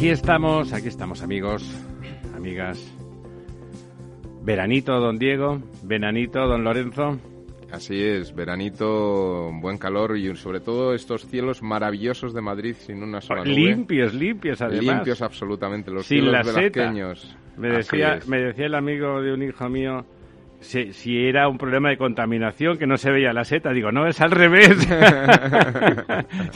Aquí estamos, aquí estamos amigos, amigas. Veranito, don Diego, veranito, don Lorenzo. Así es, veranito, buen calor y sobre todo estos cielos maravillosos de Madrid sin una sola nube. Limpios, limpios además. Limpios absolutamente, los Sin cielos la. Me decía, me decía el amigo de un hijo mío si, si era un problema de contaminación, que no se veía la seta. Digo, no, es al revés.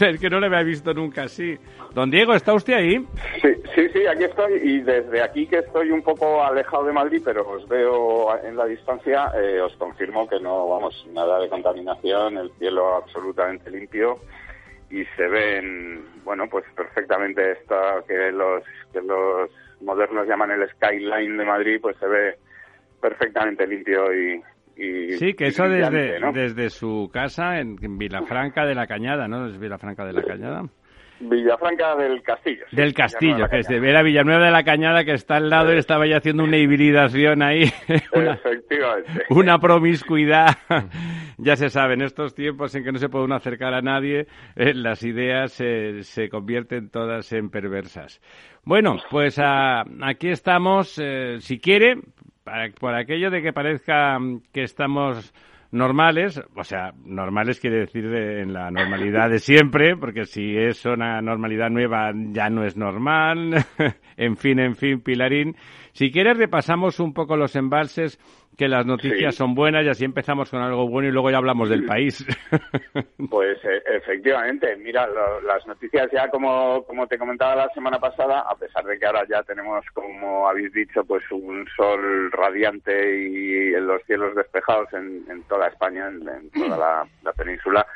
es que no lo había visto nunca así. Don Diego, ¿está usted ahí? Sí, sí, sí, aquí estoy y desde aquí que estoy un poco alejado de Madrid, pero os veo en la distancia, eh, os confirmo que no, vamos, nada de contaminación, el cielo absolutamente limpio y se ven, bueno, pues perfectamente esta que los que los modernos llaman el skyline de Madrid, pues se ve perfectamente limpio y, y Sí, que eso desde, ¿no? desde su casa en, en Vilafranca de la Cañada, ¿no? Es Vilafranca de la Cañada. Villafranca del Castillo. sí, Del Castillo, de que es de. Vera Villanueva de la Cañada, que está al lado y estaba ya haciendo una hibridación ahí, una, Efectivamente. una promiscuidad. ya se sabe, en estos tiempos en que no se puede uno acercar a nadie, eh, las ideas se- se convierten todas en perversas. Bueno, pues ah, aquí estamos, eh, si quiere, para- por aquello de que parezca mm, que estamos normales, o sea, normales quiere decir de- en la normalidad de siempre, porque si es una normalidad nueva ya no es normal. en fin, en fin, Pilarín. Si quieres repasamos un poco los embalses, que las noticias Sí. son buenas y así empezamos con algo bueno y luego ya hablamos del país. Pues eh, efectivamente, mira, lo- las noticias ya como, como te comentaba la semana pasada, a pesar de que ahora ya tenemos, como habéis dicho, pues un sol radiante y los cielos despejados en, en toda España, en, en toda la, la península,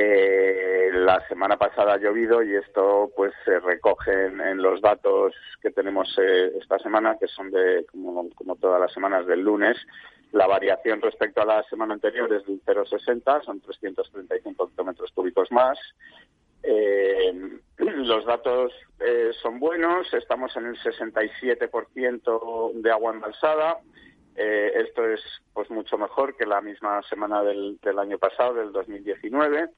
eh, la semana pasada ha llovido y esto pues se recoge en, los datos que tenemos eh, esta semana, que son de, como, todas las semanas, del lunes. La variación respecto a la semana anterior es del 0,60, son 335 hectómetros cúbicos más. Eh, los datos son buenos, estamos en el 67% de agua embalsada. Esto es pues mucho mejor que la misma semana del año pasado, del 2019.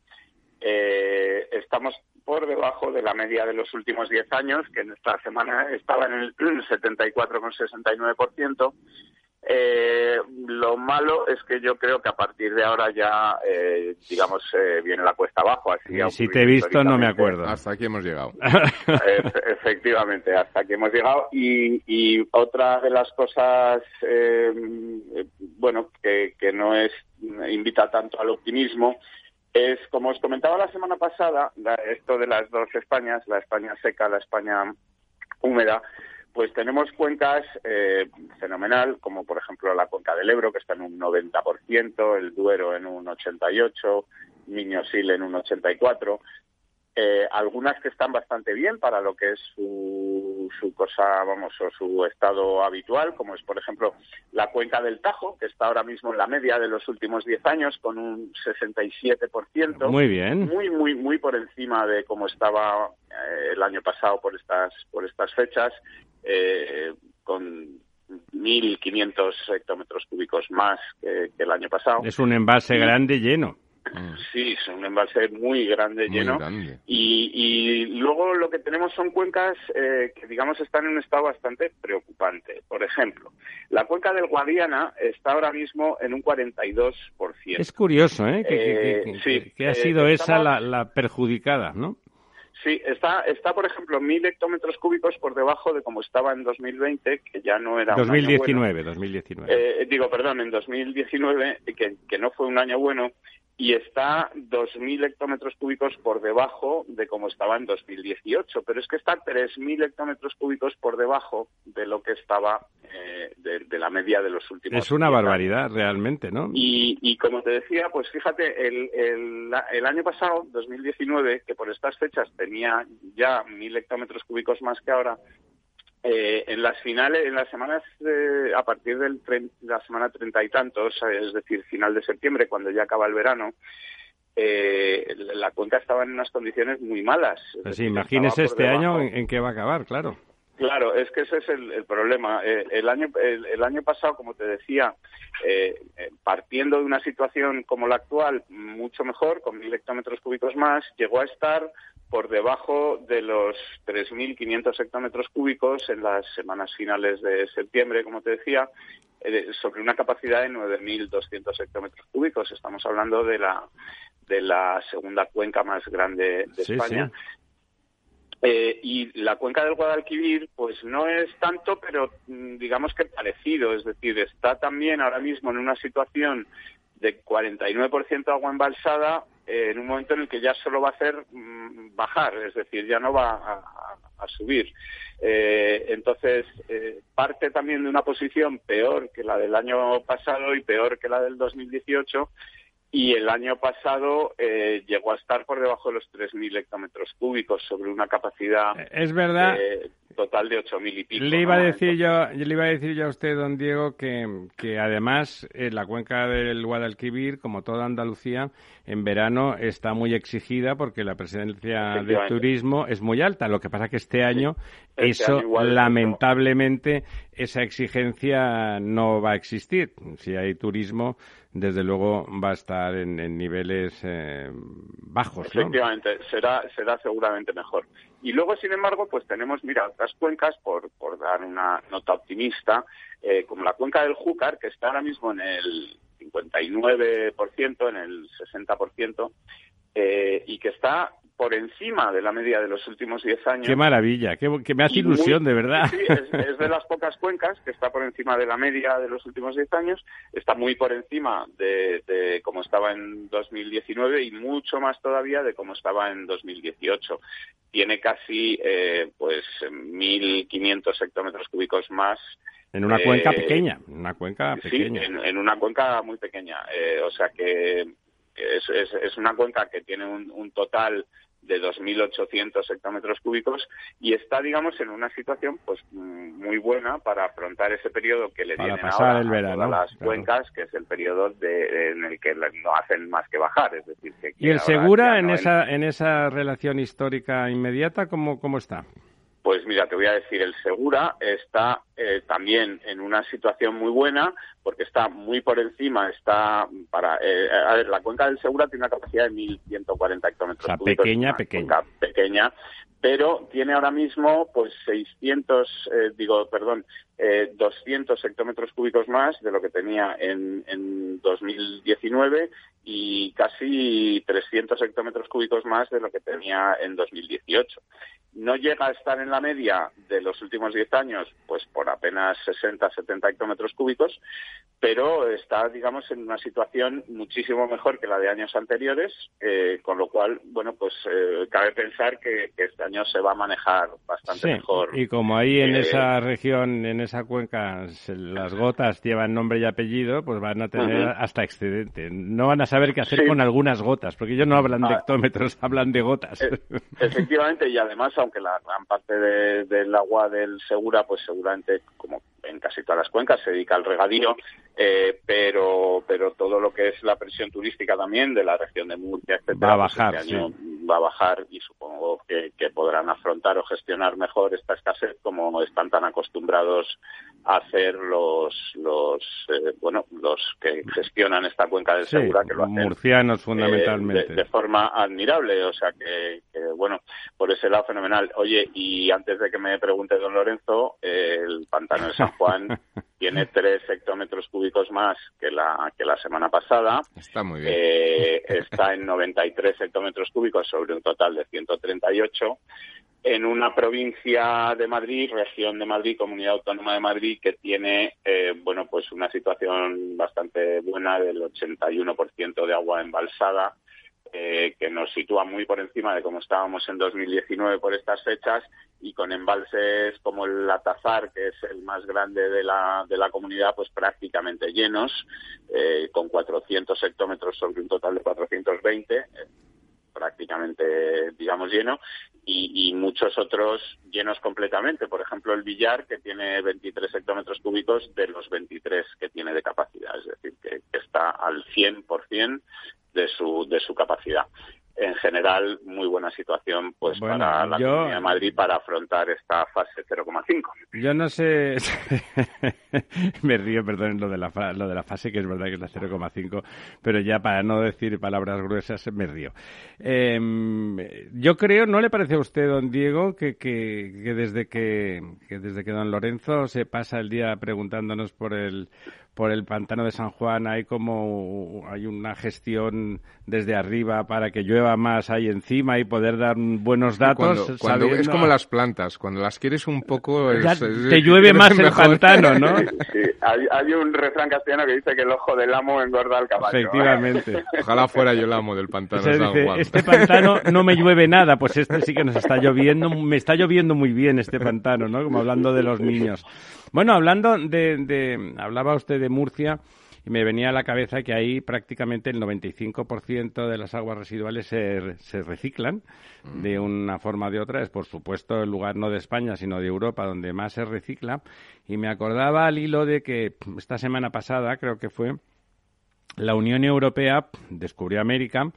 Eh, estamos por debajo de la media de los últimos 10 años, que en esta semana estaba en el 74,69%. Eh, lo malo es que yo creo que a partir de ahora ya, eh, digamos, eh, viene la cuesta abajo. Así ha si te he visto no me acuerdo. Hasta aquí hemos llegado. Efe- Efectivamente, hasta aquí hemos llegado. Y, y otra de las cosas, eh, eh, bueno, que, que no es invita tanto al optimismo, es, como os comentaba la semana pasada, esto de las dos Españas, la España seca, la España húmeda, pues tenemos cuencas eh, fenomenal, como por ejemplo la cuenca del Ebro, que está en un 90%, el Duero en un 88%, Miñosil en un 84%, eh, algunas que están bastante bien para lo que es su, su cosa, vamos, o su estado habitual, como es, por ejemplo, la cuenca del Tajo, que está ahora mismo en la media de los últimos 10 años, con un 67%. Muy bien. Muy, muy, muy por encima de cómo estaba eh, el año pasado por estas, por estas fechas, eh, con 1.500 hectómetros cúbicos más que, que el año pasado. Es un envase grande lleno. Sí, es un embalse muy grande, Muy lleno. grande. Y, y luego lo que tenemos son cuencas eh, que, digamos, están en un estado bastante preocupante. Por ejemplo, la cuenca del Guadiana está ahora mismo en un 42%. Es curioso, ¿eh? Que, Eh, que- sí, que- que ha eh, sido esa la, la perjudicada, ¿no? Sí, está, está, por ejemplo, mil hectómetros cúbicos por debajo de como estaba en 2020, que ya no era un año bueno. 2019, 2019. Eh, digo, perdón, en 2019, que, que no fue un año bueno. Y está 2.000 hectómetros cúbicos por debajo de como estaba en 2018, pero es que está 3.000 hectómetros cúbicos por debajo de lo que estaba eh, de, la media de los últimos. Es una barbaridad realmente, ¿no? Y, como te decía, pues fíjate, el, el, el, año pasado, 2019, que por estas fechas tenía ya 1.000 hectómetros cúbicos más que ahora, eh, en las finales, en las semanas a partir de la semana treinta y tantos, es decir, final de septiembre, cuando ya acaba el verano, eh, la cuenca estaba en unas condiciones muy malas. Pues imagínese este año en, qué va a acabar, claro. Claro, es que ese es el, problema. Eh, el, año, el, año pasado, como te decía, partiendo de una situación como la actual, mucho mejor, con mil hectómetros cúbicos más, llegó a estar por debajo de los 3.500 hectómetros cúbicos en las semanas finales de septiembre, como te decía, eh, sobre una capacidad de 9.200 hectómetros cúbicos. Estamos hablando de la, de la segunda cuenca más grande de España. Eh, y la cuenca del Guadalquivir, pues no es tanto, pero mm, digamos que parecido. Es decir, está también ahora mismo en una situación de 49% agua embalsada en un momento en el que ya solo va a hacer mm, bajar, es decir, ya no va a, subir. Eh, entonces, eh, parte también de una posición peor que la del año pasado y peor que la del 2018 y el año pasado eh, llegó a estar por debajo de los 3.000 hectómetros cúbicos sobre una capacidad es verdad eh, total de 8.000 y pico. Le iba a decir yo, le iba a decir yo a usted, don Diego, que, que además eh, la cuenca del Guadalquivir, como toda Andalucía, en verano está muy exigida porque la presidencia de turismo es muy alta. Lo que pasa que este año este eso lamentablemente esa exigencia no va a existir. Si hay turismo desde luego va a estar en, niveles eh, bajos. Efectivamente, será, será seguramente mejor. Y luego, sin embargo, pues tenemos, mira, otras cuencas, por, por dar una nota optimista, eh, como la cuenca del Júcar, que está ahora mismo en el 59%, en el 60%, eh, y que está por encima de la media de los últimos 10 años. Qué maravilla, que, me hace ilusión, de verdad. Sí, es, de las pocas cuencas que está por encima de la media de los últimos 10 años, está muy por encima de, de como estaba en 2019 y mucho más todavía de como estaba en 2018. Tiene casi eh, pues 1.500 hectómetros cúbicos más en una cuenca eh, pequeña, una cuenca pequeña. Sí, en, una cuenca muy pequeña. Eh, o sea que es, es, es, una cuenca que tiene un, un total de 2.800 hectómetros cúbicos y está, digamos, en una situación pues muy buena para afrontar ese periodo que le para pasar ahora el verano, a las cuencas, que es el periodo de, en el que no hacen más que bajar. Es decir, que ¿Y el Segura en, esa, en esa relación histórica inmediata cómo, cómo está? Pues mira, te voy a decir, el Segura está eh, también en una situación muy buena porque está muy por encima, está para... Eh, a ver, la cuenca del Segura tiene una capacidad de 1.140 hectómetros o sea, pequeña, pequeña. Pequeña, pero tiene ahora mismo pues 600, eh, digo, perdón, eh, 200 hectómetros cúbicos más de lo que tenía en, en 2019 y casi 300 hectómetros cúbicos más de lo que tenía en 2018. No llega a estar en la media de los últimos 10 años, pues por apenas 60, 70 hectómetros cúbicos, pero está, digamos, en una situación muchísimo mejor que la de años anteriores, eh, con lo cual, bueno, pues eh, cabe pensar que, que, este año se va a manejar bastante sí, mejor. Y como ahí en esa región, en esa cuenca, las gotas llevan nombre y apellido, pues van a tener uh -huh. hasta excedente. No van a saber qué hacer sí. con algunas gotas, porque ellos no hablan de ah. hectómetros, hablan de gotas. E efectivamente, y además, aunque la gran parte de, del agua del Segura, pues seguramente, como en casi todas las cuencas se dedica al regadío, eh, pero pero todo lo que es la presión turística también de la región de Murcia, etcétera, va a bajar, pues este año sí. va a bajar y supongo que, que, podrán afrontar o gestionar mejor esta escasez como están tan acostumbrados hacer los los eh, bueno los que gestionan esta cuenca del Segura que lo hacen murcianos fundamentalmente eh, de, de, forma admirable, o sea que, que, bueno por ese lado fenomenal. Oye y antes de que me pregunte don Lorenzo el pantano de San Juan tiene tres hectómetros cúbicos más que la, que la semana pasada. Está muy bien. Eh, está en 93 hectómetros cúbicos sobre un total de 138 en una provincia de Madrid, región de Madrid, comunidad autónoma de Madrid, que tiene, eh, bueno, pues una situación bastante buena del 81% de agua embalsada, eh, que nos sitúa muy por encima de cómo estábamos en 2019 por estas fechas y con embalses como el Atazar, que es el más grande de la, de la comunidad, pues prácticamente llenos, eh, con 400 hectómetros sobre un total de 420 prácticamente, digamos, lleno, y, muchos otros llenos completamente. Por ejemplo, el billar, que tiene 23 hectómetros cúbicos de los 23 que tiene de capacidad, es decir, que, que está al 100% de su, de su capacidad en general muy buena situación pues para la Comunidad de Madrid para afrontar esta fase 0,5. Yo no sé, me río, perdón, lo de la lo de la fase que es verdad que es la 0,5, pero ya para no decir palabras gruesas me río. Em, yo creo, ¿no le parece a usted, don Diego, que, que, que desde que, que desde que don Lorenzo se pasa el día preguntándonos por el por el pantano de San Juan hay como hay una gestión desde arriba para que llueva más ahí encima y poder dar buenos datos. Cuando, Es como las plantas, cuando las quieres un poco... te llueve más el pantano, ¿no? Sí, hay, un refrán castellano que dice que el ojo del amo engorda al caballo. Efectivamente. Ojalá fuera yo el amo del pantano de San Juan. Este pantano no me llueve nada, pues este sí que nos está lloviendo, me está lloviendo muy bien este pantano, ¿no? Como hablando de los niños. Bueno, hablando de, hablaba usted de Murcia y me venía a la cabeza que ahí prácticamente el 95% de las aguas residuales se, se reciclan de una forma o de otra. Es, por supuesto, el lugar no de España, sino de Europa donde más se recicla. Y me acordaba al hilo de que esta semana pasada, creo que fue, la Unión Europea descubrió América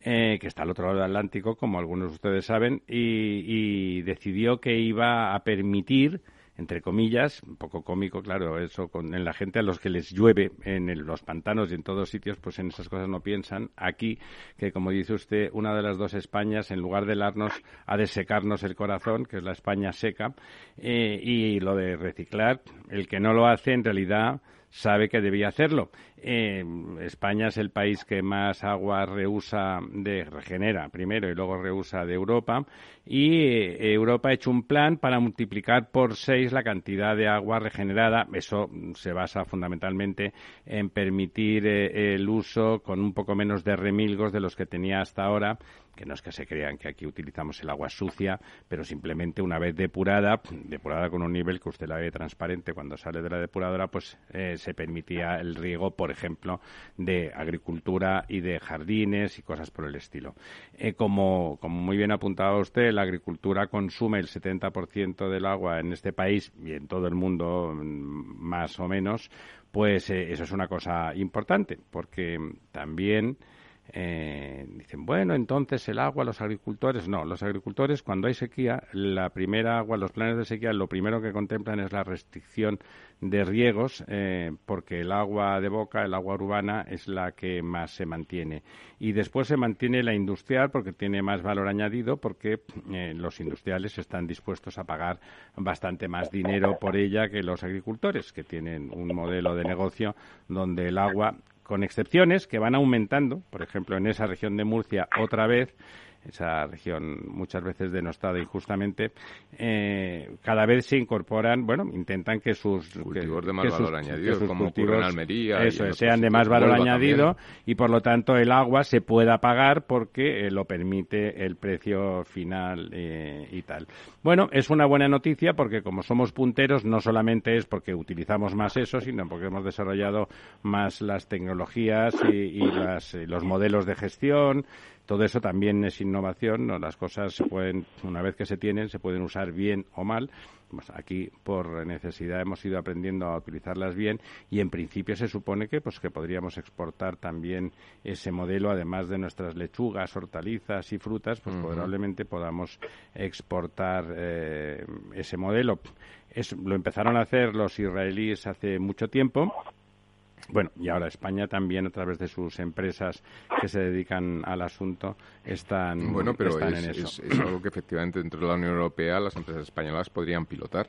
eh, que está al otro lado del Atlántico, como algunos de ustedes saben, y, y decidió que iba a permitir entre comillas, un poco cómico, claro, eso con, en la gente a los que les llueve en los pantanos y en todos sitios, pues en esas cosas no piensan. Aquí, que como dice usted, una de las dos Españas, en lugar de helarnos, ha de secarnos el corazón, que es la España seca, eh, y lo de reciclar, el que no lo hace, en realidad, sabe que debía hacerlo. Eh, España es el país que más agua reusa de regenera primero y luego reusa de Europa y eh, Europa ha hecho un plan para multiplicar por seis la cantidad de agua regenerada. Eso se basa fundamentalmente en permitir eh, el uso con un poco menos de remilgos de los que tenía hasta ahora que no es que se crean que aquí utilizamos el agua sucia, pero simplemente una vez depurada, depurada con un nivel que usted la ve transparente cuando sale de la depuradora, pues se permitía el riego, por ejemplo, de agricultura y de jardines y cosas por el estilo. Eh, como, como muy bien apuntaba usted, la agricultura consume el 70% del agua en este país y en todo el mundo mm, más o menos, pues eh, eso es una cosa importante, porque también eh, dicen, bueno, entonces el agua, los agricultores. No, los agricultores, cuando hay sequía, la primera agua, los planes de sequía, lo primero que contemplan es la restricción de riegos, eh, porque el agua de boca, el agua urbana, es la que más se mantiene. Y después se mantiene la industrial, porque tiene más valor añadido, porque eh, los industriales están dispuestos a pagar bastante más dinero por ella que los agricultores, que tienen un modelo de negocio donde el agua con excepciones que van aumentando, por ejemplo, en esa región de Murcia otra vez esa región muchas veces denostada injustamente, eh, cada vez se incorporan, bueno, intentan que sus cultivos de más valor añadido, como ocurre en Almería, eso, sean de más valor añadido y por lo tanto el agua se pueda pagar porque eh, lo permite el precio final eh, y tal. Bueno, es una buena noticia porque como somos punteros no solamente es porque utilizamos más eso, sino porque hemos desarrollado más las tecnologías y, y las, los modelos de gestión todo eso también es innovación, ¿no? las cosas se pueden, una vez que se tienen, se pueden usar bien o mal. Pues aquí, por necesidad, hemos ido aprendiendo a utilizarlas bien y, en principio, se supone que, pues, que podríamos exportar también ese modelo, además de nuestras lechugas, hortalizas y frutas, pues probablemente podamos exportar eh, ese modelo. lo empezaron a hacer los israelíes hace mucho tiempo bueno, y ahora España también, a través de sus empresas que se dedican al asunto, están, bueno, pero en eso. Es, es, algo que efectivamente dentro de la Unión Europea las empresas españolas podrían pilotar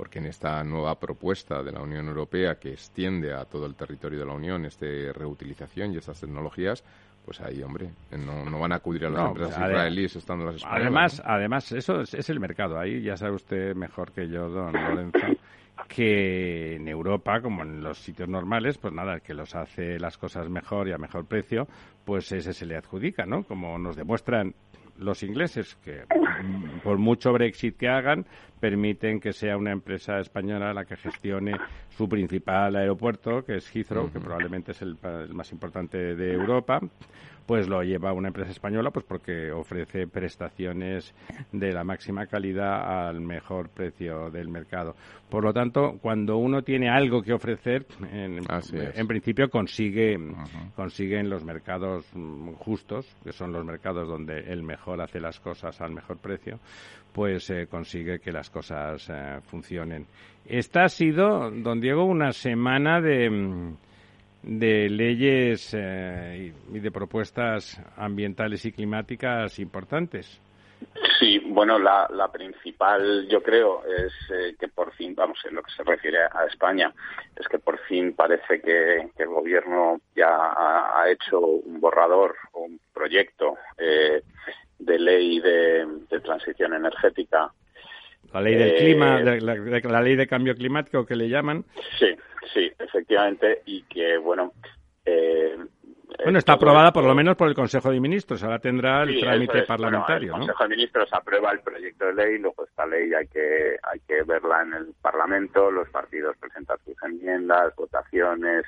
porque en esta nueva propuesta de la Unión Europea que extiende a todo el territorio de la Unión esta reutilización y estas tecnologías, pues ahí, hombre, no, van a acudir a las empresas israelíes estando las españolas. Además, además eso es, el mercado. Ahí ya sabe usted mejor que yo, don Lorenzo, que en Europa, como en los sitios normales, pues nada, el que los hace las cosas mejor y a mejor precio, pues ese se le adjudica, ¿no? Como nos demuestran los ingleses, que por mucho Brexit que hagan, permiten que sea una empresa española la que gestione su principal aeropuerto, que es Heathrow, que probablemente es el, más importante de Europa, pues lo lleva una empresa española, pues porque ofrece prestaciones de la máxima calidad al mejor precio del mercado. Por lo tanto, cuando uno tiene algo que ofrecer, en, principio consigue, consigue en los mercados mm, justos, que son los mercados donde el mejor hace las cosas al mejor precio, pues eh, consigue que las cosas eh, funcionen. Esta ha sido, don Diego, una semana de, mm, de leyes eh, y de propuestas ambientales y climáticas importantes. Sí, bueno, la, principal, yo creo, es que por fin, vamos, en lo que se refiere a España, es que por fin parece que, el gobierno ya ha, hecho un borrador o un proyecto eh, de ley de, transición energética. La ley del clima, eh, la, ley de cambio climático que le llaman. Sí, sí, efectivamente, y que, bueno. Eh, bueno, está aprobada por lo menos por el Consejo de Ministros, ahora tendrá el trámite parlamentario. el Consejo de Ministros aprueba el proyecto de ley, luego esta ley hay que, hay que verla en el Parlamento, los partidos presentan sus enmiendas, votaciones,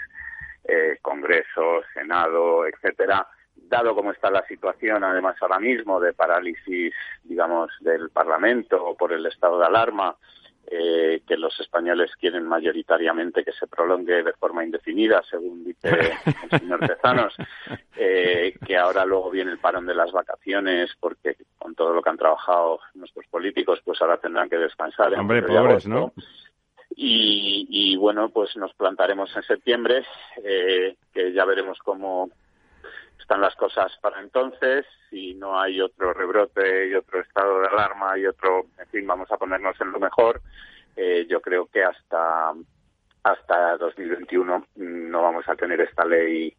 eh, Congreso, Senado, etcétera dado cómo está la situación, además ahora mismo de parálisis, digamos, del Parlamento por el estado de alarma, eh, que los españoles quieren mayoritariamente que se prolongue de forma indefinida, según dice el señor Tezanos, eh, que ahora luego viene el parón de las vacaciones, porque con todo lo que han trabajado nuestros políticos, pues ahora tendrán que descansar. Hombre, pobres, ¿no? Y, y, bueno, pues nos plantaremos en septiembre, eh, que ya veremos cómo, están las cosas para entonces, si no hay otro rebrote y otro estado de alarma y otro, en fin, vamos a ponernos en lo mejor, eh, yo creo que hasta hasta 2021 no vamos a tener esta ley,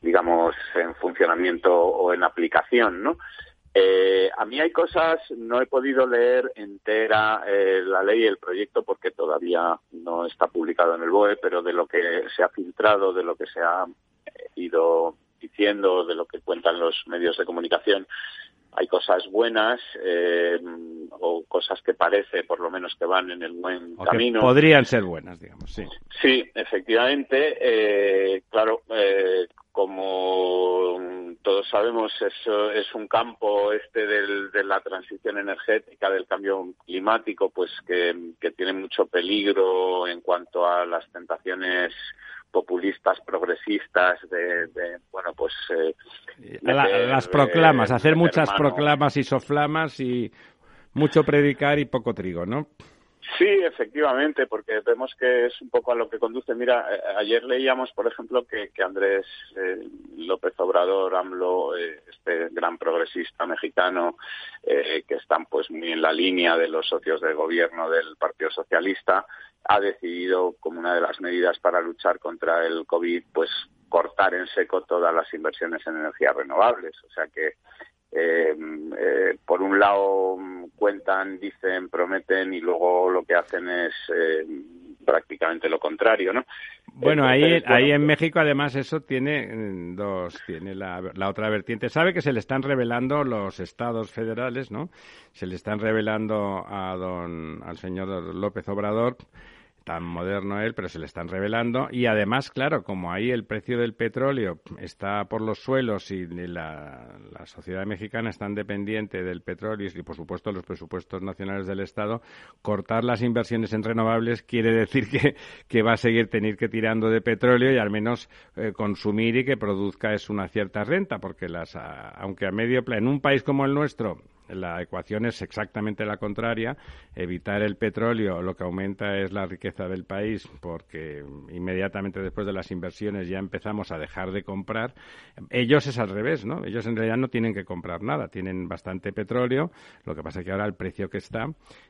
digamos, en funcionamiento o en aplicación, ¿no? Eh, a mí hay cosas, no he podido leer entera eh, la ley el proyecto porque todavía no está publicado en el BOE, pero de lo que se ha filtrado, de lo que se ha ido diciendo, de lo que cuentan los medios de comunicación, hay cosas buenas eh, o cosas que parece, por lo menos, que van en el buen camino. podrían ser buenas, digamos, sí. Sí, efectivamente. Eh, claro, eh, como todos sabemos, eso es un campo este de la transición energética, del cambio climático, pues que, que tiene mucho peligro en cuanto a las tentaciones populistas, progresistas, de, bueno, pues... Eh, las proclamas, hacer muchas proclamas y soflamas y mucho predicar y poco trigo, ¿no? Sí, efectivamente, porque vemos que es un poco a lo que conduce. Mira, eh, ayer leíamos, por ejemplo, que, Andrés eh, López Obrador, AMLO, este gran progresista mexicano, que están pues muy en la línea de los socios del gobierno del Partido Socialista, ha decidido como una de las medidas para luchar contra el COVID, pues cortar en seco todas las inversiones en energías renovables. O sea que, eh, eh, por un lado, cuentan, dicen, prometen y luego lo que hacen es eh, prácticamente lo contrario, ¿no? Bueno, ahí, ahí en México además eso tiene mm, dos, tiene la, la, otra vertiente. Sabe que se le están revelando los estados federales, ¿no? Se le están revelando a don, al señor López Obrador tan moderno él, pero se le están revelando. Y además, claro, como ahí el precio del petróleo está por los suelos y la, sociedad mexicana es tan dependiente del petróleo y, por supuesto, los presupuestos nacionales del Estado, cortar las inversiones en renovables quiere decir que, que va a seguir tener que tirando de petróleo y al menos eh, consumir y que produzca es una cierta renta, porque las, aunque a medio en un país como el nuestro, la ecuación es exactamente la contraria. Evitar el petróleo lo que aumenta es la riqueza del país porque inmediatamente después de las inversiones ya empezamos a dejar de comprar. Ellos es al revés, ¿no? Ellos en realidad no tienen que comprar nada, tienen bastante petróleo. Lo que pasa es que ahora el precio que está,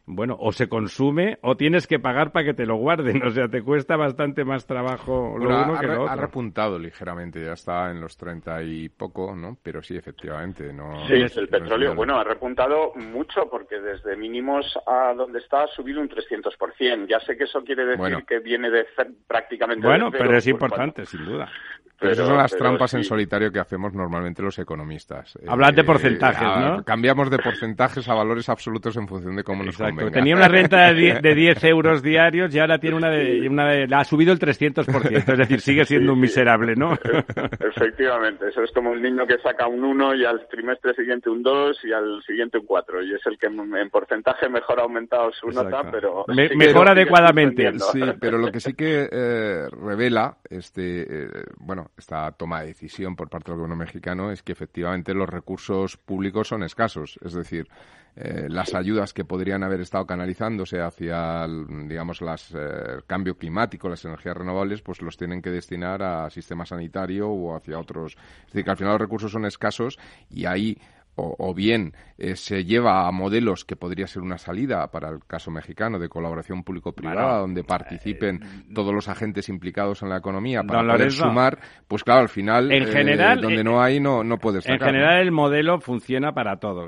bueno, o se consume o tienes que pagar para que te lo guarden. O sea, te cuesta bastante más trabajo lo uno que lo otro. Ha repuntado ligeramente, ya está en los 30 y poco, ¿no? Pero sí, efectivamente, no. Sí, el petróleo, bueno, ha repuntado mucho porque desde mínimos a donde está ha subido un 300%. Ya sé que eso quiere decir que viene de prácticamente. Bueno, pero es importante, sin duda. Pero, esas son las trampas en solitario que hacemos normalmente los economistas. Hablar de eh, porcentajes, ¿no? Cambiamos de porcentajes a valores absolutos en función de cómo nos convenga. Tenía una renta de 10, euros diarios y ahora tiene una de, una ha subido el 300%, es decir, sigue siendo un miserable, ¿no? Efectivamente, eso es como un niño que saca un 1 y al trimestre siguiente un 2 y al siguiente un 4 y es el que en porcentaje mejor ha aumentado su nota, pero... mejor adecuadamente. Sí, pero lo que sí que eh, revela este, eh, bueno, esta toma de decisión por parte del gobierno mexicano es que efectivamente los recursos públicos son escasos. Es decir, eh, las ayudas que podrían haber estado canalizándose hacia, el, digamos, el eh, cambio climático, las energías renovables, pues los tienen que destinar a sistema sanitario o hacia otros. Es decir, que al final los recursos son escasos y ahí o, bien eh, se lleva a modelos que podría ser una salida para el caso mexicano de colaboración público-privada, donde participen eh, todos los agentes implicados en la economía para poder sumar, pues claro, al final, en eh, general, donde no hay, no, no puedes En general, el modelo funciona para todo.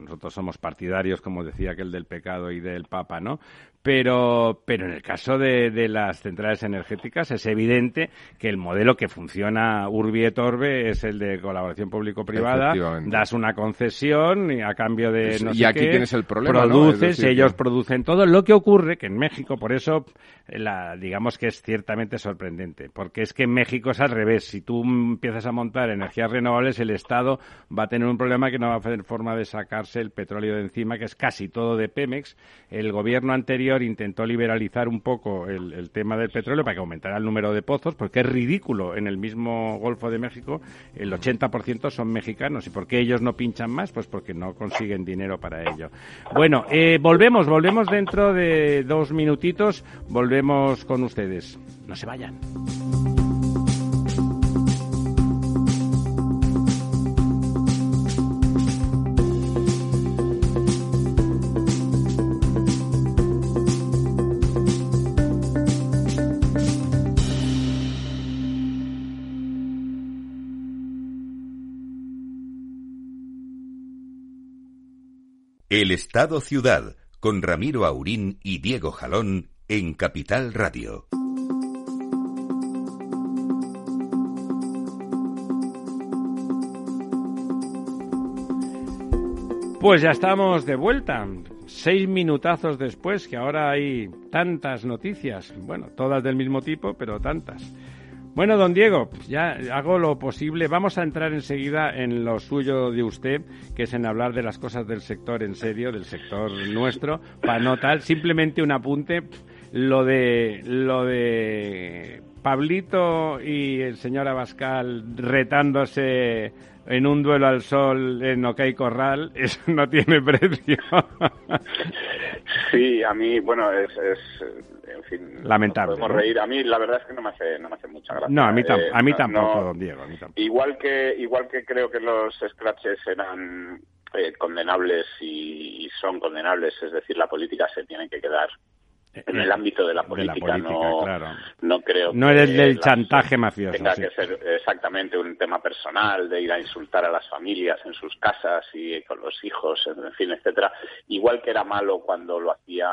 nosotros somos partidarios, como decía aquel del pecado y del Papa, ¿no? Pero, pero en el caso de, de, las centrales energéticas es evidente que el modelo que funciona Urbi et Orbe es el de colaboración público-privada. Das una concesión y a cambio de no y aquí tienes el problema. Produces, ellos producen todo. Lo que ocurre que en México, por eso, la, digamos que es ciertamente sorprendente, porque es que en México es al revés. Si tú empiezas a montar energías renovables, el Estado va a tener un problema que no va a hacer forma de sacarse el petróleo de encima, que es casi todo de Pemex. El gobierno anterior intentó liberalizar un poco el, tema del petróleo para que aumentara el número de pozos, porque es ridículo. En el mismo Golfo de México el 80% son mexicanos. ¿Y por qué ellos no pinchan más? Pues porque no consiguen dinero para ello. Bueno, eh, volvemos, volvemos dentro de dos minutitos. Volvemos con ustedes. No se vayan. El Estado Ciudad, con Ramiro Aurín y Diego Jalón en Capital Radio. Pues ya estamos de vuelta. Seis minutazos después, que ahora hay tantas noticias. Bueno, todas del mismo tipo, pero tantas. Bueno, don Diego, ya hago lo posible. Vamos a entrar enseguida en lo suyo de usted, que es en hablar de las cosas del sector en serio, del sector nuestro, para no tal, simplemente un apunte, lo de lo de Pablito y el señor Abascal retándose en un duelo al sol en OK Corral, eso no tiene precio. sí, a mí, bueno, es Lamentable. Podemos reír. A mí la verdad es que no me hace, no me hace mucha gracia. No, a mí, a mí eh, tampoco, don Diego. Igual que, igual que creo que los scratches eran eh, condenables y, son condenables, es decir, la política se tiene que quedar en el ámbito de la política, no, no creo no eres del chantaje mafioso tenga que ser exactamente un tema personal de ir a insultar a las familias en sus casas y con los hijos en fin etcétera igual que era malo cuando lo hacía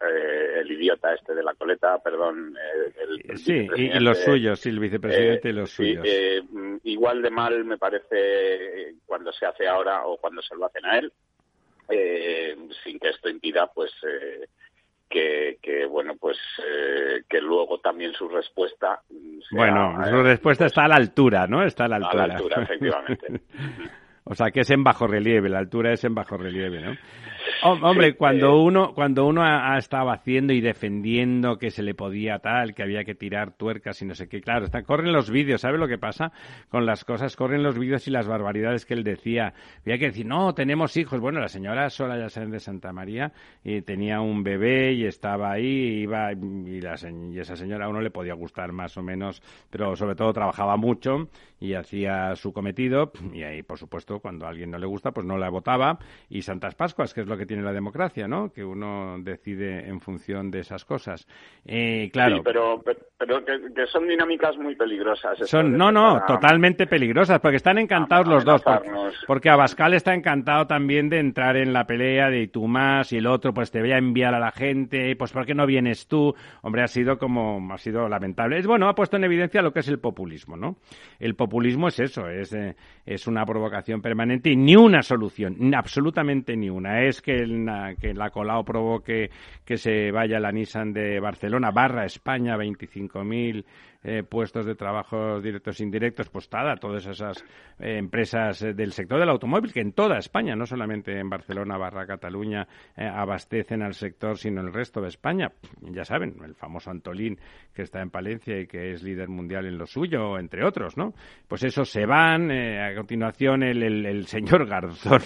eh, el idiota este de la coleta, perdón. Eh, el, sí, y, los suyos, sí, el vicepresidente y los eh, suyos. igual de mal me parece cuando se hace ahora o cuando se lo hacen a él, sin que esto impida, pues. Que, que, bueno pues que luego también su respuesta bueno su respuesta está a la altura no está a la altura a la altura efectivamente. O sea que es en bajo relieve la altura es en bajo relieve no hombre, cuando uno cuando uno ha, estado haciendo y defendiendo que se le podía tal, que había que tirar tuercas y no sé qué, claro, está, corren los vídeos, ¿sabe lo que pasa con las cosas? Corren los vídeos y las barbaridades que él decía. Había que decir, no, tenemos hijos. Bueno, la señora Sola ya de Santa María y tenía un bebé y estaba ahí iba y, la, y esa señora a uno le podía gustar más o menos, pero sobre todo trabajaba mucho y hacía su cometido y ahí, por supuesto, cuando a alguien no le gusta, pues no la votaba y Santas Pascuas, que es lo que tiene la democracia, ¿no? Que uno decide en función de esas cosas. Eh, claro. Sí, pero, pero, que, son dinámicas muy peligrosas. Son, no, no, totalmente peligrosas, porque están encantados los dos. Porque, Abascal está encantado también de entrar en la pelea de tú más y el otro, pues te voy a enviar a la gente, pues ¿por qué no vienes tú? Hombre, ha sido como, ha sido lamentable. Es bueno, ha puesto en evidencia lo que es el populismo, ¿no? El populismo es eso, es, eh, es una provocación permanente y ni una solución, absolutamente ni una. Es que, que la Colau provoque que se vaya la Nissan de Barcelona, barra España, 25.000 eh, puestos de trabajo directos e indirectos, pues nada, todas esas eh, empresas eh, del sector del automóvil que en toda España, no solamente en Barcelona barra Cataluña, abastecen al sector, sino en el resto de España. Ya saben, el famoso Antolín que está en Palencia y que es líder mundial en lo suyo, entre otros, ¿no? Pues esos se van. a continuación, el, el, señor Garzón,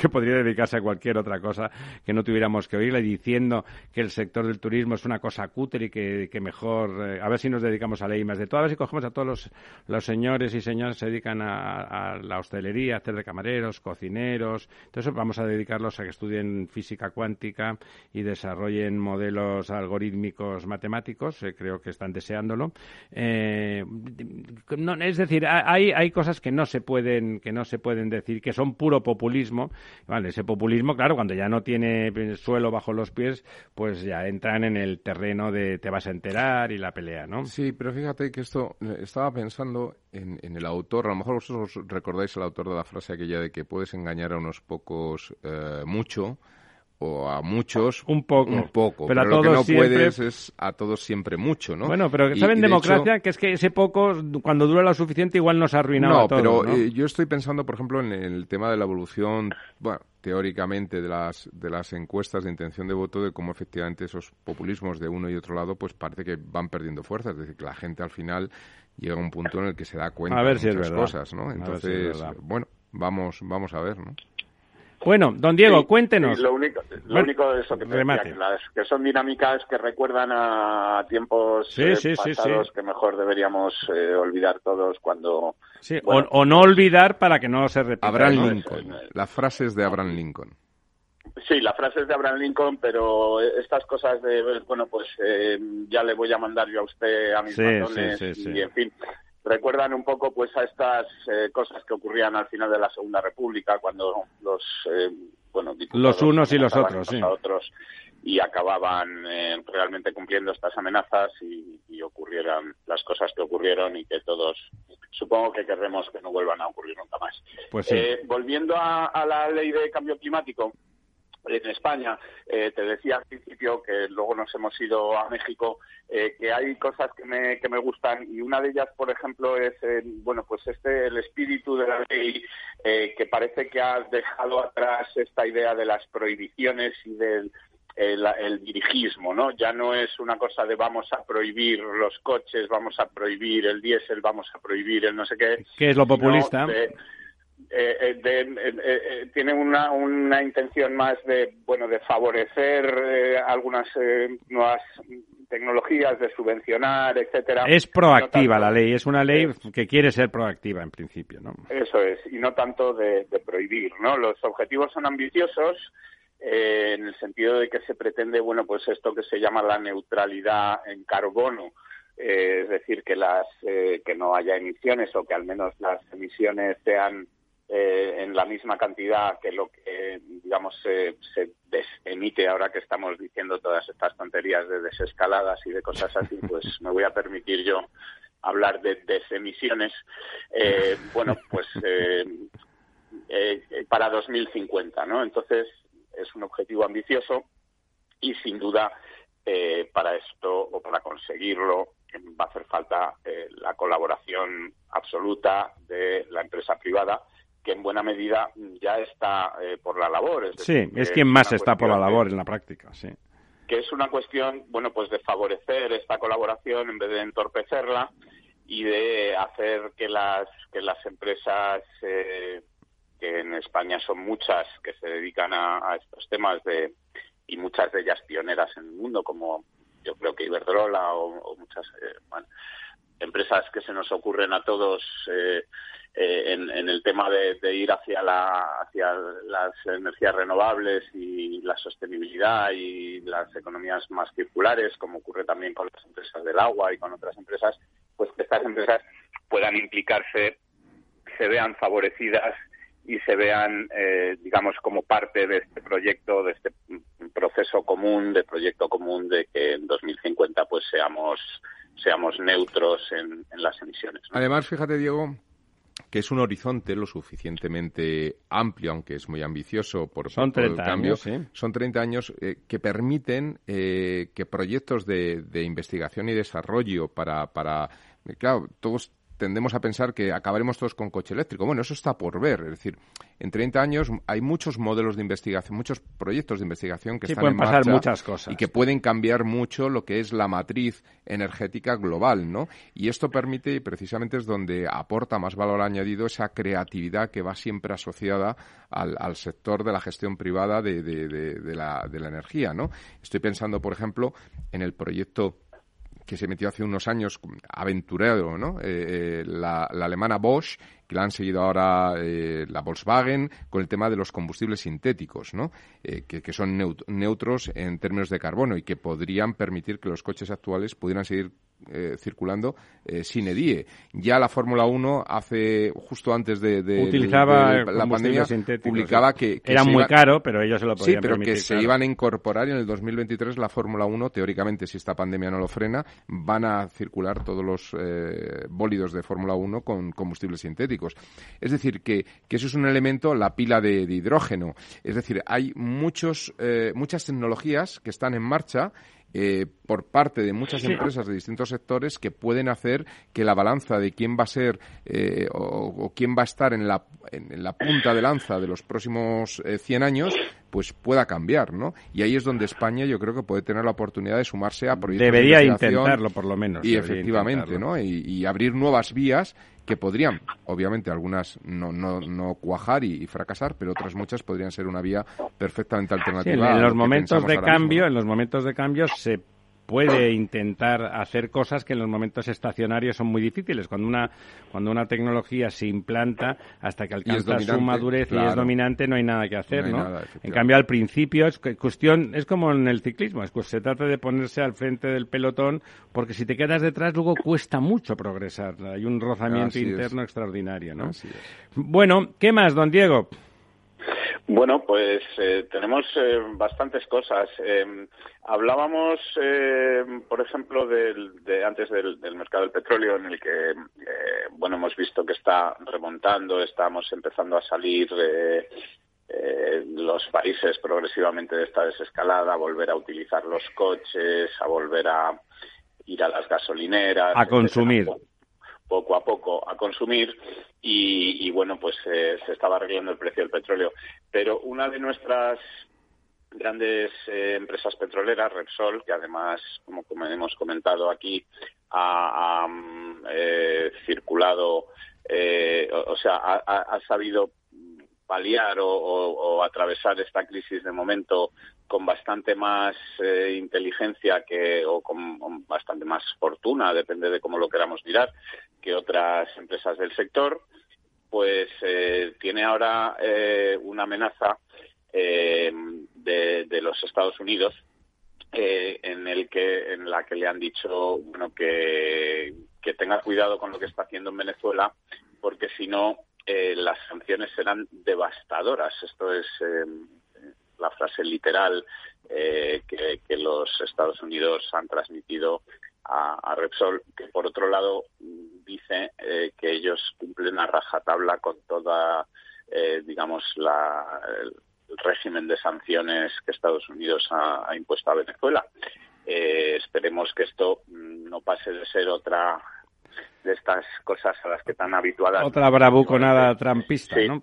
que podría dedicarse a cualquier otra cosa que no tuviéramos que oírle, diciendo que el sector del turismo es una cosa cutre y que, que mejor, a ver si nos dedicamos a y más de todas. y cogemos a todos los, señores y señoras que se dedican a, la hostelería, a hacer de camareros, cocineros. Entonces vamos a dedicarlos a que estudien física cuántica y desarrollen modelos algorítmicos matemáticos. Eh, creo que están deseándolo. Eh, es decir, hay, hay cosas que no se pueden que no se pueden decir que son puro populismo. Vale, ese populismo, claro, cuando ya no tiene suelo bajo los pies, pues ya entran en el terreno de te vas a enterar y la pelea, ¿no? Sí, pero fíjate que esto, eh, estaba pensando en, el autor, a lo mejor vosotros recordáis el autor de la frase aquella de que puedes engañar a unos pocos eh, mucho, o a muchos un poco, un poco pero, a todos lo que no puedes es a todos siempre mucho, ¿no? Bueno, pero saben democracia que es que ese poco cuando dura lo suficiente igual nos ha arruinado no, a todos, pero eh, yo estoy pensando, por ejemplo, en el tema de la evolución, bueno, teóricamente de las de las encuestas de intención de voto de cómo efectivamente esos populismos de uno y otro lado pues parece que van perdiendo fuerza, es decir, que la gente al final llega a un punto en el que se da cuenta de muchas cosas, ¿no? Entonces, bueno, vamos vamos a ver, ¿no? Bueno, don Diego, cuéntenos. lo único, lo único de eso que, me decía, que, las, que son dinámicas que recuerdan a tiempos eh, pasados que mejor deberíamos eh, olvidar todos cuando... o, no olvidar para que no se repita. Abraham Lincoln, las frases de Abraham Lincoln. Sí, las frases de Abraham Lincoln, pero estas cosas de, bueno, pues eh, ya le voy a mandar yo a usted a mis matones y, en fin, recuerdan un poco pues a estas eh, cosas que ocurrían al final de la Segunda República cuando los eh, bueno los unos y los otros, sí. otros y acababan eh, realmente cumpliendo estas amenazas y, y, ocurrieran las cosas que ocurrieron y que todos supongo que querremos que no vuelvan a ocurrir nunca más. Pues sí. volviendo a la ley de cambio climático, en España. Eh, te decía al principio que luego nos hemos ido a México, eh, que hay cosas que me, que me gustan y una de ellas, por ejemplo, es, eh, bueno, pues este, el espíritu de la ley que parece que ha dejado atrás esta idea de las prohibiciones y del el, dirigismo, ¿no? Ya no es una cosa de vamos a prohibir los coches, vamos a prohibir el diésel, vamos a prohibir el no sé qué. ¿Qué es lo populista? Eh, eh, eh, eh, tiene una, una intención más de bueno de favorecer algunas nuevas tecnologías, de subvencionar, etcétera. Es proactiva la ley, es una ley que quiere ser proactiva en principio, ¿no? Eso es, y no tanto de, prohibir, ¿no? Los objetivos son ambiciosos en el sentido de que se pretende, bueno, pues esto que se llama la neutralidad en carbono, es decir, que las que no haya emisiones o que al menos las emisiones sean eh, en la misma cantidad que lo que, digamos, se, se emite ahora que estamos diciendo todas estas tonterías de desescaladas y de cosas así, pues me voy a permitir yo hablar de desemisiones. Eh, bueno, pues eh, para 2050, ¿no? Entonces, es un objetivo ambicioso y sin duda eh, para esto o para conseguirlo va a hacer falta la colaboración absoluta de la empresa privada que en buena medida ya está eh, por la labor. Es sí, es quien más está por la labor en la práctica, sí. Que es una cuestión, bueno, pues de favorecer esta colaboración en vez de entorpecerla y de hacer que las que las empresas eh, que en España son muchas que se dedican a, estos temas de y muchas de ellas pioneras en el mundo como yo creo que Iberdrola o, muchas eh, empresas que se nos ocurren a todos eh, eh, en, el tema de, ir hacia, la, hacia las energías renovables y la sostenibilidad y las economías más circulares, como ocurre también con las empresas del agua y con otras empresas, pues que estas empresas puedan implicarse, se vean favorecidas y se vean, eh, digamos, como parte de este proyecto, de este proceso común, de proyecto común de que en 2050 pues seamos seamos neutros en, las emisiones. Además, fíjate, Diego, que es un horizonte lo suficientemente amplio, aunque es muy ambicioso por, son 30 el cambio. Años, Son 30 años eh, que permiten eh, que proyectos de, de, investigación y desarrollo para, para claro, todos tendemos a pensar que acabaremos todos con coche eléctrico. Bueno, eso está por ver. Es decir, en 30 años hay muchos modelos de investigación, muchos proyectos de investigación que están pueden en pasar marcha muchas cosas. y que pueden cambiar mucho lo que es la matriz energética global, ¿no? Y esto permite, y precisamente es donde aporta más valor añadido esa creatividad que va siempre asociada al, sector de la gestión privada de, de, la, de la energía, ¿no? Estoy pensando, por ejemplo, en el proyecto que se metió hace unos años aventurero, ¿no? Eh, eh, la, alemana Bosch, que la han seguido ahora eh, la Volkswagen con el tema de los combustibles sintéticos, ¿no? que, que, son neutros en términos de carbono y que podrían permitir que los coches actuales pudieran seguir eh, circulando eh, sin EDIE. Ya la Fórmula 1 hace justo antes de, Utilizaba la pandemia publicaba que, era muy caro, pero ellos se lo podían Sí, pero que se iban a incorporar y en el 2023 la Fórmula 1 teóricamente si esta pandemia no lo frena van a circular todos los eh, bólidos de Fórmula 1 con combustibles Es decir, que, que eso es un elemento, la pila de, de hidrógeno. Es decir, hay muchos, eh, muchas tecnologías que están en marcha eh, por parte de muchas empresas de distintos sectores que pueden hacer que la balanza de quién va a ser eh, o, quién va a estar en la, en, la punta de lanza de los próximos eh, 100 años pues pueda cambiar, ¿no? Y ahí es donde España yo creo que puede tener la oportunidad de sumarse a proyectos Debería intentarlo, por lo menos. Y efectivamente, ¿no? y abrir nuevas vías que podrían, obviamente, algunas no, no, no cuajar y, fracasar, pero otras muchas podrían ser una vía perfectamente alternativa. en, los momentos de cambio, en los momentos de cambio se puede intentar hacer cosas que en los momentos estacionarios son muy difíciles. Cuando una, cuando una tecnología se implanta hasta que alcanza su madurez y es dominante, no hay nada que hacer, ¿no? en cambio, al principio es cuestión, es como en el ciclismo, es se trata de ponerse al frente del pelotón, porque si te quedas detrás luego cuesta mucho progresar. Hay un rozamiento interno extraordinario, ¿no? Bueno, ¿qué más, don Diego? Bueno, pues eh, tenemos eh, bastantes cosas. Em, hablábamos, em, por ejemplo, del, de antes del, mercado del petróleo, en el que, eh, bueno, hemos visto que está remontando, estamos empezando a salir de los países progresivamente de esta desescalada, a volver a utilizar los coches, a volver a ir a las gasolineras. A consumir poco a poco a consumir y, bueno, pues eh, se estaba arreglando el precio del petróleo. Pero una de nuestras grandes eh, empresas petroleras, Repsol, que además, como, hemos comentado aquí, ha, eh, circulado, o, sea, ha, sabido paliar o, atravesar esta crisis de momento con bastante más inteligencia que o con, bastante más fortuna, depende de cómo lo queramos mirar, que otras empresas del sector, pues eh, tiene ahora eh, una amenaza eh, de, los Estados Unidos en el que en la que le han dicho bueno que, que tenga cuidado con lo que está haciendo en Venezuela porque si no las sanciones serán devastadoras esto es la frase literal que, que, los Estados Unidos han transmitido a, Repsol, que por otro lado dice eh, que ellos cumplen a rajatabla con toda, eh, digamos, la, el régimen de sanciones que Estados Unidos ha, impuesto a Venezuela. Eh, esperemos que esto no pase de ser otra de estas cosas a las que están habituadas. Otra bravuconada trampista, ¿no?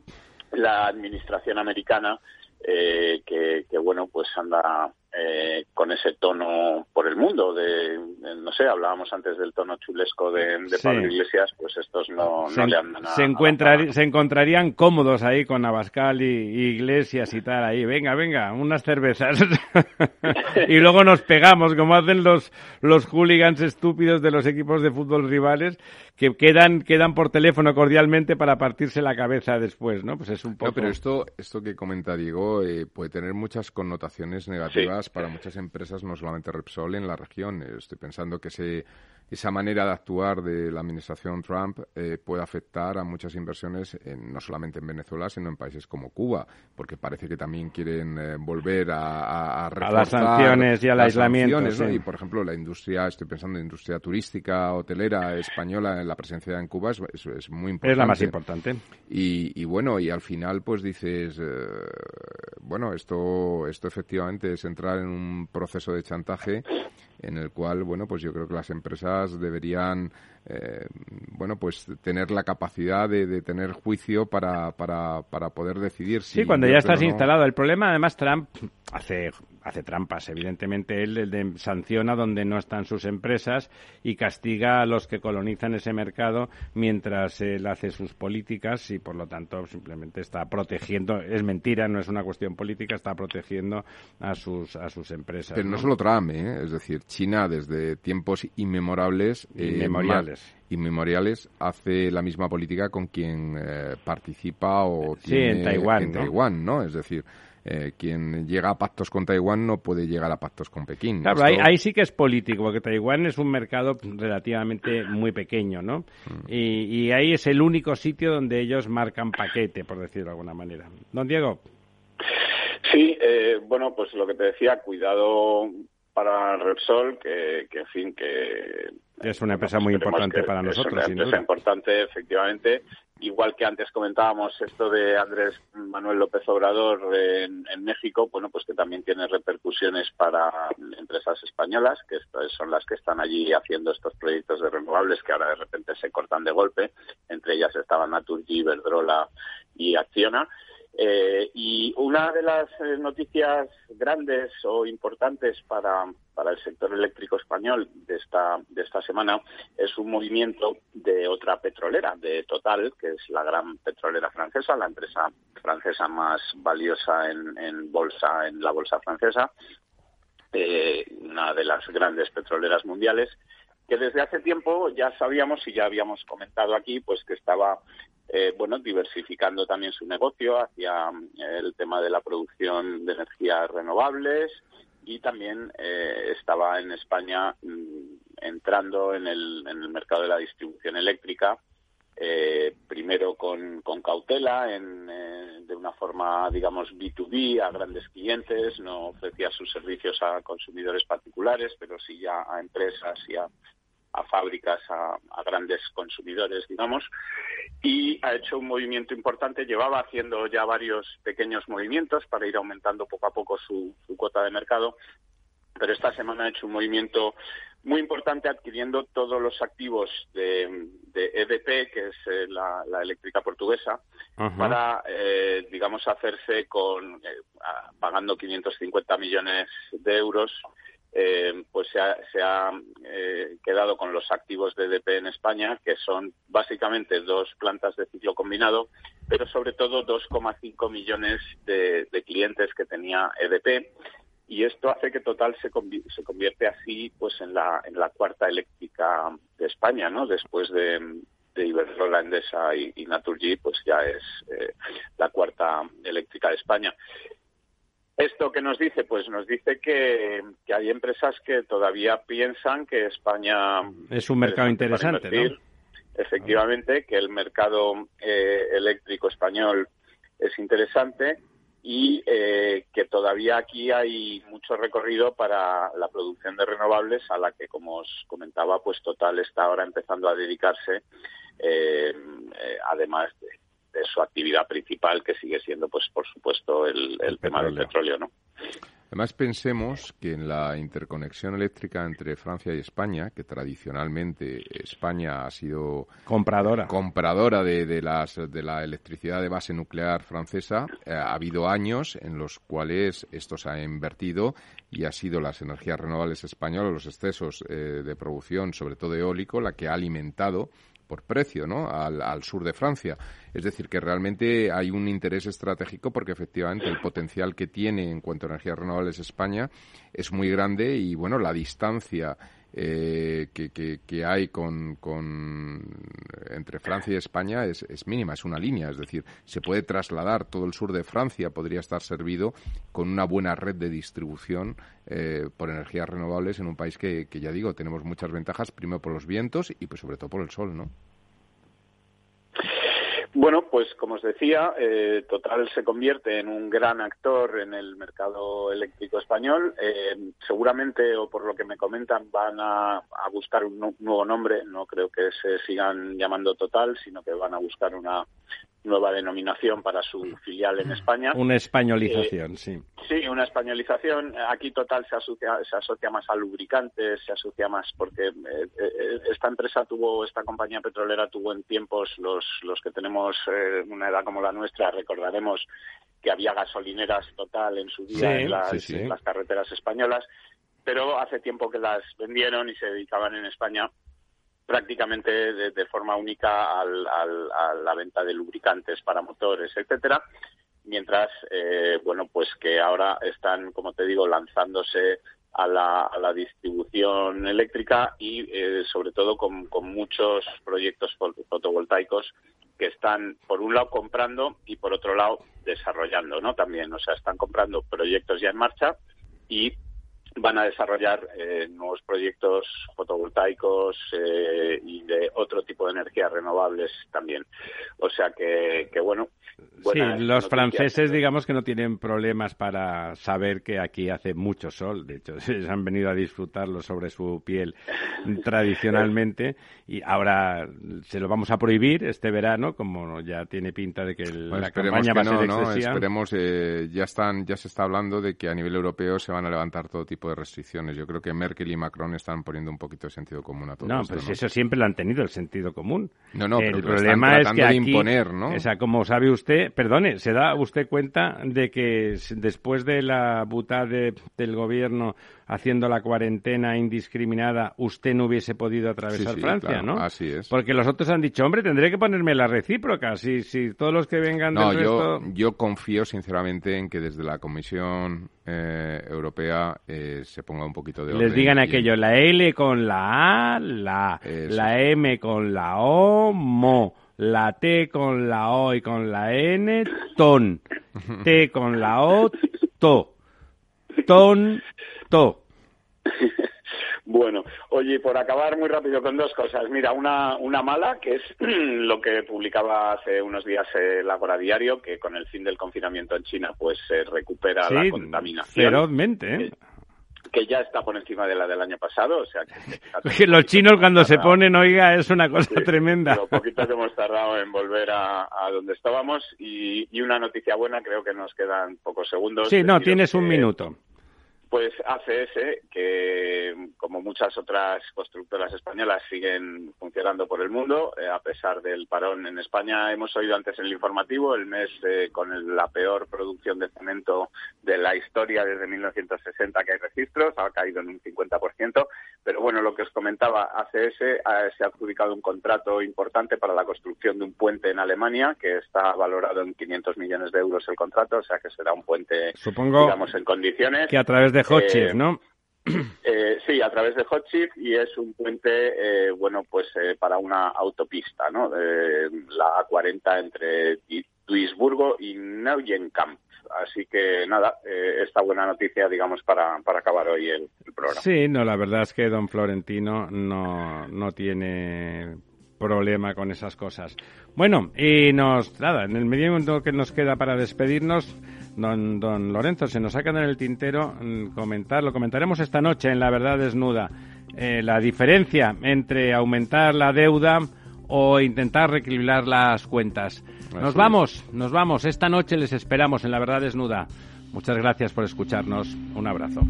La administración americana, eh, que, que, bueno, pues anda eh, con ese tono por el mundo de, no sé hablábamos antes del tono chulesco de, Pablo Iglesias pues estos no, se, le andan se, se encontrarían cómodos ahí con Abascal y, Iglesias y tal ahí venga venga unas cervezas. Y luego nos pegamos como hacen los los hooligans estúpidos de los equipos de fútbol rivales que quedan quedan por teléfono cordialmente para partirse la cabeza después no pues es un poco pero esto esto que comenta Diego eh, puede tener muchas connotaciones negativas para muchas empresas, no solamente Repsol, en la región. Estoy pensando que se esa manera de actuar de la administración Trump eh, puede afectar a muchas inversiones, no solamente en Venezuela, sino en países como Cuba, porque parece que también quieren eh, volver a, a, a, las sanciones y al aislamiento. Y, por ejemplo, la industria, estoy pensando en industria turística, hotelera española, en la presencia en Cuba es, es, muy importante. Es la más importante. Y, bueno, y al final, pues dices, eh, bueno, esto, esto efectivamente es entrar en un proceso de chantaje en el cual, bueno, pues yo creo que las empresas deberían, eh, bueno, pues tener la capacidad de, tener juicio para, para, para poder decidir si... Sí, cuando ya estás instalado. El problema, además, Trump hace hace trampas. Evidentemente, él, sanciona donde no están sus empresas y castiga a los que colonizan ese mercado mientras él hace sus políticas y, por lo tanto, simplemente está protegiendo. Es mentira, no es una cuestión política, está protegiendo a sus, a sus empresas. Pero no, solo Trump, ¿eh? es decir, China desde tiempos inmemorables. Eh, inmemoriales. Inmemoriales hace la misma política con quien eh, participa o tiene en Taiwán, en Taiwán, ¿no? Es decir, eh, quien llega a pactos con Taiwán no puede llegar a pactos con Pekín. Claro, ahí, sí que es político, porque Taiwán es un mercado relativamente muy pequeño, ¿no? Mm. Y, ahí es el único sitio donde ellos marcan paquete, por decirlo de alguna manera. Don Diego. Sí, eh, bueno, pues lo que te decía, cuidado para Repsol, que, que en fin, que... Es una empresa muy importante para nosotros, Es una empresa importante, efectivamente, igual que antes comentábamos esto de Andrés Manuel López Obrador en, México, bueno, pues que también tiene repercusiones para empresas españolas, que son las que están allí haciendo estos proyectos de renovables que ahora de repente se cortan de golpe. Entre ellas estaban Naturgy, Verdrola y Acciona. Eh, y una de las eh, noticias grandes o importantes para, para el sector eléctrico español de esta, de esta semana es un movimiento de otra petrolera, de Total, que es la gran petrolera francesa, la empresa francesa más valiosa en, en bolsa, en la bolsa francesa, eh, una de las grandes petroleras mundiales, que desde hace tiempo ya sabíamos y ya habíamos comentado aquí, pues que estaba eh, bueno, diversificando también su negocio hacia eh, el tema de la producción de energías renovables y también eh, estaba en España mm, entrando en el, en el mercado de la distribución eléctrica, primero con, con cautela, en, de una forma, digamos, B2B a grandes clientes, no ofrecía sus servicios a consumidores particulares, pero sí ya a empresas y a a fábricas, a, grandes consumidores, digamos, y ha hecho un movimiento importante. Llevaba haciendo ya varios pequeños movimientos para ir aumentando poco a poco su, cuota de mercado, pero esta semana ha hecho un movimiento muy importante adquiriendo todos los activos de, EDP, que es eh, la, eléctrica portuguesa, para, eh, digamos, hacerse con, eh, pagando 550 millones de euros eh, pues se ha, eh, quedado con los activos de EDP en España, que son básicamente dos plantas de ciclo combinado, pero sobre todo 2,5 millones de, clientes que tenía EDP. Y esto hace que Total se, se convierte así pues en la, en la cuarta eléctrica de España, ¿no? Después de, de Iberdrola, Endesa y, y Naturgy, pues ya es eh, la cuarta eléctrica de España. ¿Esto qué nos dice? Pues nos dice que, hay empresas que todavía piensan que España es un mercado interesante, ¿no? Efectivamente, que el mercado eh, eléctrico español es interesante y eh, que todavía aquí hay mucho recorrido para la producción de renovables a la que, como os comentaba, pues Total está ahora empezando a dedicarse, eh, además de, de su actividad principal, que sigue siendo, pues, por supuesto, el, tema del petróleo, ¿no? Además, pensemos que en la interconexión eléctrica entre Francia y España, que tradicionalmente España ha sido compradora, compradora de, de, las, de la electricidad de base nuclear francesa, eh, ha habido años en los cuales esto se ha invertido y ha sido las energías renovables españolas, los excesos eh, de producción, sobre todo eólico, la que ha alimentado por precio ¿no? Al, al, sur de Francia. Es decir, que realmente hay un interés estratégico porque efectivamente el potencial que tiene en cuanto a energías renovables España es muy grande y bueno, la distancia eh, que, que, que, hay con, con, entre Francia y España es, es, mínima, es una línea, es decir, se puede trasladar todo el sur de Francia, podría estar servido con una buena red de distribución eh, por energías renovables en un país que, que, ya digo, tenemos muchas ventajas, primero por los vientos y pues sobre todo por el sol, ¿no? Bueno, pues como os decía, eh, Total se convierte en un gran actor en el mercado eléctrico español. Eh, seguramente, o por lo que me comentan, van a, buscar un nuevo nombre. No creo que se sigan llamando Total, sino que van a buscar una nueva denominación para su filial en España. Una españolización, eh, sí. Sí, una españolización. Aquí Total se asocia, se asocia más a lubricantes, se asocia más porque eh, eh, esta empresa tuvo, esta compañía petrolera tuvo en tiempos los, los que tenemos eh, una edad como la nuestra, recordaremos que había gasolineras Total en su día Sí, en, las, sí, sí. en las carreteras españolas, pero hace tiempo que las vendieron y se dedicaban en España prácticamente de, forma única al, al, a la venta de lubricantes para motores, etcétera, mientras eh, bueno pues que ahora están como te digo lanzándose a la, a la distribución eléctrica y eh, sobre todo con, con muchos proyectos fotovoltaicos que están por un lado comprando y por otro lado desarrollando no también o sea están comprando proyectos ya en marcha y van a desarrollar eh, nuevos proyectos fotovoltaicos eh, y de otro tipo de energías renovables también. O sea que, que bueno. Sí, los franceses, digamos que no tienen problemas para saber que aquí hace mucho sol. De hecho, se han venido a disfrutarlo sobre su piel tradicionalmente y ahora se lo vamos a prohibir este verano, como ya tiene pinta de que el, Bueno, la campaña va a ser no, ¿no? excesiva. Esperemos, eh, ya están, ya se está hablando de que a nivel europeo se van a levantar todo tipo de restricciones. Yo creo que Merkel y Macron están poniendo un poquito de sentido común a todo No, esto, pues ¿no? eso siempre lo han tenido, el sentido común. No, no, el pero lo están problema es que tratando de aquí, imponer, ¿no? O sea, como sabe usted, perdone, ¿se da usted cuenta de que después de la butad de- del gobierno haciendo la cuarentena indiscriminada, usted no hubiese podido atravesar Sí, sí, Francia, claro, ¿no? así es. Porque los otros han dicho, hombre, tendré que ponerme la recíproca, si, si todos los que vengan No, del yo, resto... yo confío sinceramente en que desde la Comisión eh, Europea eh, se ponga un poquito de orden. Les digan y- aquello, la L con la A, la, Eso. la M con la O, mo, la T con la O y con la N, ton, T con la O, to, ton, Bueno, oye, por acabar muy rápido con dos cosas. Mira, una, una mala, que es lo que publicaba hace unos días el Agora Diario, que con el fin del confinamiento en China, pues se recupera la contaminación, ferozmente, ¿eh? que ya está por encima de la del año pasado. O sea, que, los chinos cuando se ponen, oiga, es una cosa Sí, tremenda. Lo poquito que hemos tardado en volver a, a donde estábamos y, y una noticia buena, creo que nos quedan pocos segundos. Sí, no, tienes un minuto. Pues ACS, que como muchas otras constructoras españolas siguen funcionando por el mundo, eh, a pesar del parón en España, hemos oído antes en el informativo el mes eh, con el- la peor producción de cemento de la historia desde 1960 que hay registros, ha caído en un 50%, pero bueno, lo que os comentaba, ACS eh, se ha adjudicado un contrato importante para la construcción de un puente en Alemania, que está valorado en 500 millones de euros el contrato, o sea que será un puente, Supongo digamos, en condiciones. que a través de Hotchkiss, Eh, ¿no? Eh, sí, a través de Hotchkiss y es un puente, eh, bueno, pues eh, para una autopista, ¿no? La A40 entre Duisburgo y Neuenkamp. Así que nada, esta buena noticia, digamos, para, para acabar hoy el, el programa. Sí, no, la verdad es que don Florentino no, no tiene problema con esas cosas. Bueno, y nos, nada, en el medio que nos queda para despedirnos, don, don Lorenzo, se nos saca en el tintero mm, comentar, lo comentaremos esta noche en La Verdad Desnuda, eh, la diferencia entre aumentar la deuda o intentar reequilibrar las cuentas. Nos vamos, nos vamos. Esta noche les esperamos en La Verdad Desnuda. Muchas gracias por escucharnos. Un abrazo.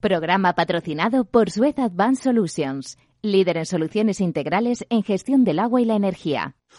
Programa patrocinado por Suez Advanced Solutions, líder en soluciones integrales en gestión del agua y la energía.